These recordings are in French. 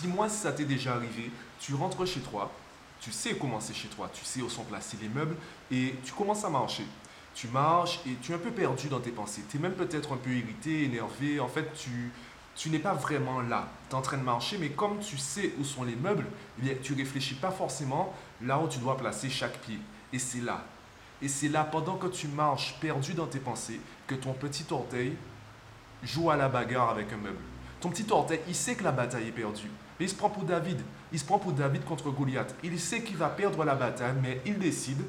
Dis-moi si ça t'est déjà arrivé. Tu rentres chez toi, tu sais comment c'est chez toi, tu sais où sont placés les meubles et tu commences à marcher. Tu marches et tu es un peu perdu dans tes pensées. Tu es même peut-être un peu irrité, énervé. En fait, tu, tu n'es pas vraiment là. Tu es en train de marcher, mais comme tu sais où sont les meubles, eh bien, tu réfléchis pas forcément là où tu dois placer chaque pied. Et c'est là. Et c'est là, pendant que tu marches perdu dans tes pensées, que ton petit orteil joue à la bagarre avec un meuble. Ton petit orteil, il sait que la bataille est perdue. Il se prend pour David. Il se prend pour David contre Goliath. Il sait qu'il va perdre la bataille, mais il décide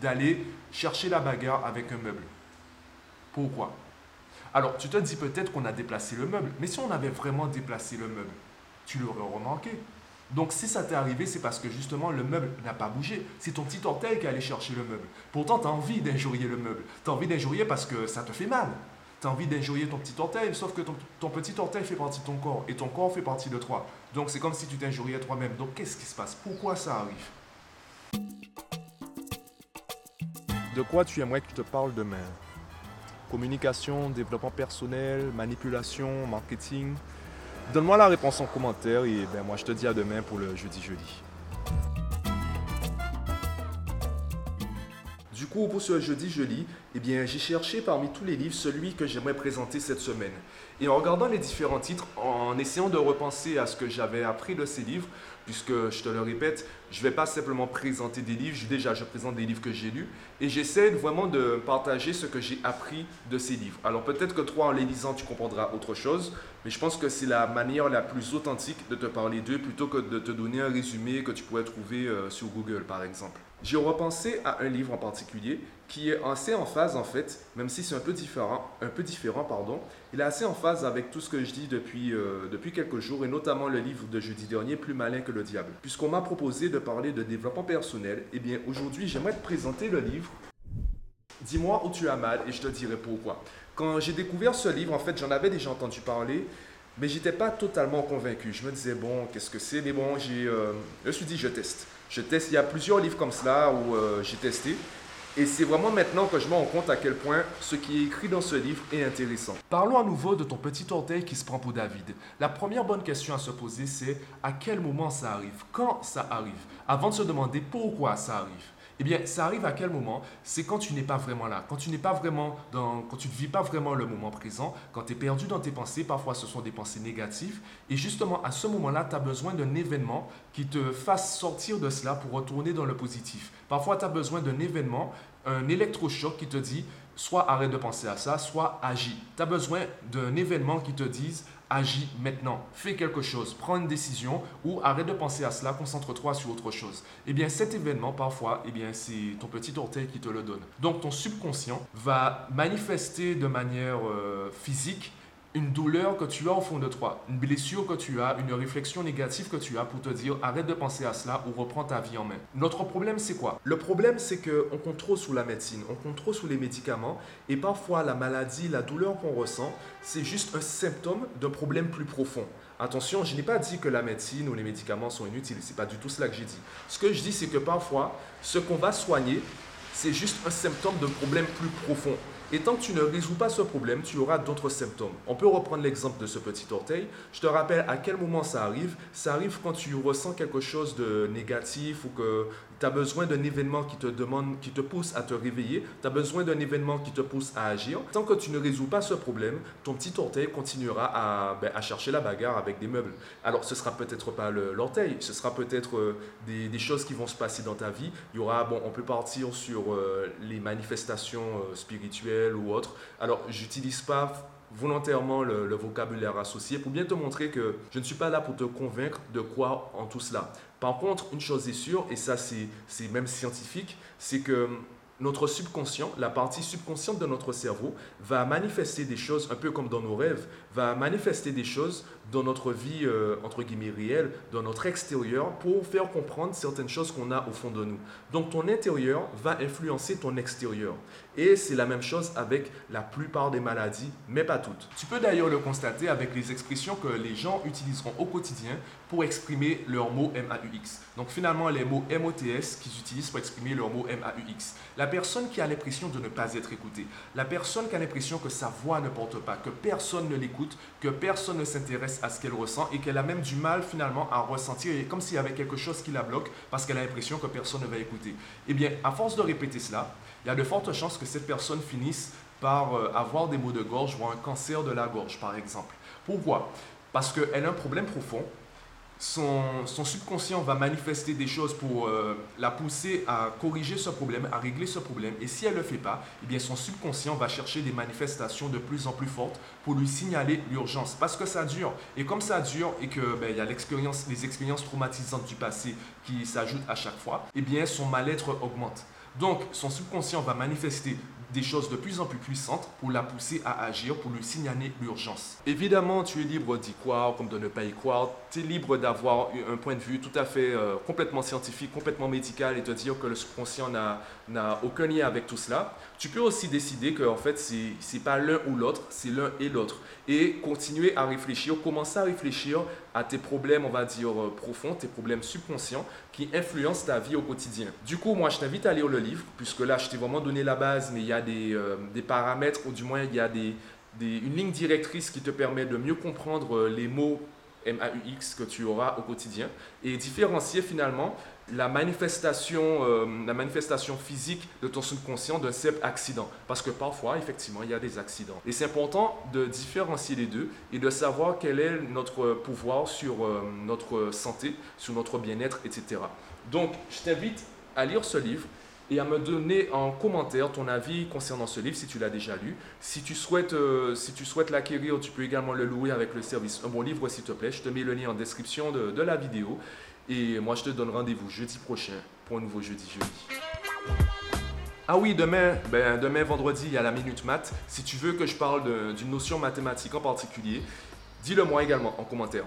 d'aller chercher la bagarre avec un meuble. Pourquoi? Alors, tu te dis peut-être qu'on a déplacé le meuble, mais si on avait vraiment déplacé le meuble, tu l'aurais remarqué. Donc si ça t'est arrivé, c'est parce que justement le meuble n'a pas bougé. C'est ton petit orteil qui est allé chercher le meuble. Pourtant, tu as envie d'injurier le meuble. Tu as envie d'injurier parce que ça te fait mal. Tu as envie d'injurier ton petit orteil, sauf que ton, petit orteil fait partie de ton corps et ton corps fait partie de toi. Donc c'est comme si tu t'injuriais toi-même. Donc qu'est-ce qui se passe? Pourquoi ça arrive? De quoi tu aimerais que je te parle demain? Communication, développement personnel, manipulation, marketing? Donne-moi la réponse en commentaire et ben moi je te dis à demain pour le jeudi jeudi. Coup, pour ce jeudi jeudi, eh bien, j'ai cherché parmi tous les livres celui que j'aimerais présenter cette semaine. Et en regardant les différents titres, en essayant de repenser à ce que j'avais appris de ces livres, puisque je te le répète, je ne vais pas simplement présenter des livres, déjà je présente des livres que j'ai lus, et j'essaie vraiment de partager ce que j'ai appris de ces livres. Alors peut-être que toi, en les lisant, tu comprendras autre chose, mais je pense que c'est la manière la plus authentique de te parler d'eux, plutôt que de te donner un résumé que tu pourrais trouver euh, sur Google, par exemple. J'ai repensé à un livre en particulier qui est assez en phase en fait, même si c'est un peu différent, un peu différent pardon. Il est assez en phase avec tout ce que je dis depuis, euh, depuis quelques jours et notamment le livre de jeudi dernier, Plus malin que le diable. Puisqu'on m'a proposé de parler de développement personnel, eh bien aujourd'hui j'aimerais te présenter le livre Dis-moi où tu as mal et je te dirai pourquoi. Quand j'ai découvert ce livre, en fait j'en avais déjà entendu parler, mais j'étais pas totalement convaincu. Je me disais bon, qu'est-ce que c'est? Mais bon, j'ai, euh, je me suis dit je teste. Je teste. Il y a plusieurs livres comme cela où euh, j'ai testé. Et c'est vraiment maintenant que je me rends compte à quel point ce qui est écrit dans ce livre est intéressant. Parlons à nouveau de ton petit orteil qui se prend pour David. La première bonne question à se poser, c'est à quel moment ça arrive? Quand ça arrive? Avant de se demander pourquoi ça arrive. Eh bien, ça arrive à quel moment? C'est quand tu n'es pas vraiment là, quand tu n'es pas vraiment dans, quand tu ne vis pas vraiment le moment présent, quand tu es perdu dans tes pensées, parfois ce sont des pensées négatives, et justement à ce moment-là, tu as besoin d'un événement qui te fasse sortir de cela pour retourner dans le positif. Parfois, tu as besoin d'un événement, un électrochoc qui te dit soit arrête de penser à ça, soit agis. Tu as besoin d'un événement qui te dise agis maintenant, fais quelque chose, prends une décision ou arrête de penser à cela, concentre-toi sur autre chose. Eh bien, cet événement, parfois, eh bien, c'est ton petit orteil qui te le donne. Donc, ton subconscient va manifester de manière euh, physique une douleur que tu as au fond de toi, une blessure que tu as, une réflexion négative que tu as pour te dire arrête de penser à cela ou reprends ta vie en main. Notre problème c'est quoi? Le problème c'est qu'on compte trop sous la médecine, on compte trop sous les médicaments et parfois la maladie, la douleur qu'on ressent, c'est juste un symptôme d'un problème plus profond. Attention, je n'ai pas dit que la médecine ou les médicaments sont inutiles, c'est pas du tout cela que j'ai dit. Ce que je dis c'est que parfois ce qu'on va soigner, c'est juste un symptôme d'un problème plus profond. Et tant que tu ne résous pas ce problème, tu auras d'autres symptômes. On peut reprendre l'exemple de ce petit orteil. Je te rappelle à quel moment ça arrive. Ça arrive quand tu ressens quelque chose de négatif ou que tu as besoin d'un événement qui te demande, qui te pousse à te réveiller. Tu as besoin d'un événement qui te pousse à agir. Tant que tu ne résous pas ce problème, ton petit orteil continuera à, ben, chercher la bagarre avec des meubles. Alors, ce sera peut-être pas l'orteil, ce sera peut-être euh, des, des, choses qui vont se passer dans ta vie. Il y aura, bon, on peut partir sur euh, les manifestations euh, spirituelles ou autre. Alors, j'utilise pas volontairement le, vocabulaire associé pour bien te montrer que je ne suis pas là pour te convaincre de quoi en tout cela. Par contre, une chose est sûre, et ça c'est même scientifique, c'est que notre subconscient, la partie subconsciente de notre cerveau, va manifester des choses, un peu comme dans nos rêves, va manifester des choses dans notre vie, euh, entre guillemets, réelle, dans notre extérieur, pour faire comprendre certaines choses qu'on a au fond de nous. Donc ton intérieur va influencer ton extérieur. Et c'est la même chose avec la plupart des maladies, mais pas toutes. Tu peux d'ailleurs le constater avec les expressions que les gens utiliseront au quotidien pour exprimer leurs mots MAUX. Donc finalement, les mots MOTS qu'ils utilisent pour exprimer leurs mots MAUX. La personne qui a l'impression de ne pas être écoutée, la personne qui a l'impression que sa voix ne porte pas, que personne ne l'écoute, que personne ne s'intéresse à ce qu'elle ressent et qu'elle a même du mal finalement à ressentir, comme s'il y avait quelque chose qui la bloque parce qu'elle a l'impression que personne ne va écouter. Eh bien, à force de répéter cela, il y a de fortes chances que cette personne finisse par euh, avoir des maux de gorge ou un cancer de la gorge, par exemple. Pourquoi? Parce qu'elle a un problème profond son, subconscient va manifester des choses pour euh, la pousser à corriger ce problème, à régler ce problème. Et si elle ne le fait pas, eh bien son subconscient va chercher des manifestations de plus en plus fortes pour lui signaler l'urgence. Parce que ça dure. Et comme ça dure et que ben, y a les expériences traumatisantes du passé qui s'ajoutent à chaque fois, eh bien son mal-être augmente. Donc, son subconscient va manifester des choses de plus en plus puissantes pour la pousser à agir, pour lui signaler l'urgence. Évidemment, tu es libre d'y croire comme de ne pas y croire. Tu es libre d'avoir un point de vue tout à fait euh, complètement scientifique, complètement médical et te dire que le subconscient n'a aucun lien avec tout cela. Tu peux aussi décider que en fait, c'est pas l'un ou l'autre, c'est l'un et l'autre. Et continuer à réfléchir, commencer à réfléchir à tes problèmes, on va dire, euh, profonds, tes problèmes subconscients qui influencent ta vie au quotidien. Du coup, moi, je t'invite à lire le livre, puisque là, je t'ai vraiment donné la base, mais il y a euh, des, paramètres, ou du moins il y a des, une ligne directrice qui te permet de mieux comprendre euh, les mots MAUX que tu auras au quotidien et différencier finalement la manifestation, euh, la manifestation physique de ton subconscient d'un simple accident. Parce que parfois, effectivement, il y a des accidents. Et c'est important de différencier les deux et de savoir quel est notre pouvoir sur notre santé, sur notre bien-être, etc. Donc, je t'invite à lire ce livre et à me donner en commentaire ton avis concernant ce livre si tu l'as déjà lu. Si tu souhaites, euh, si souhaites l'acquérir, tu peux également le louer avec le service Un bon livre s'il te plaît. Je te mets le lien en description de, de la vidéo. Et moi, je te donne rendez-vous jeudi prochain pour un nouveau jeudi jeudi. Ah oui, demain, ben, demain vendredi, il y a la Minute Math. Si tu veux que je parle d'une notion mathématique en particulier, dis-le moi également en commentaire.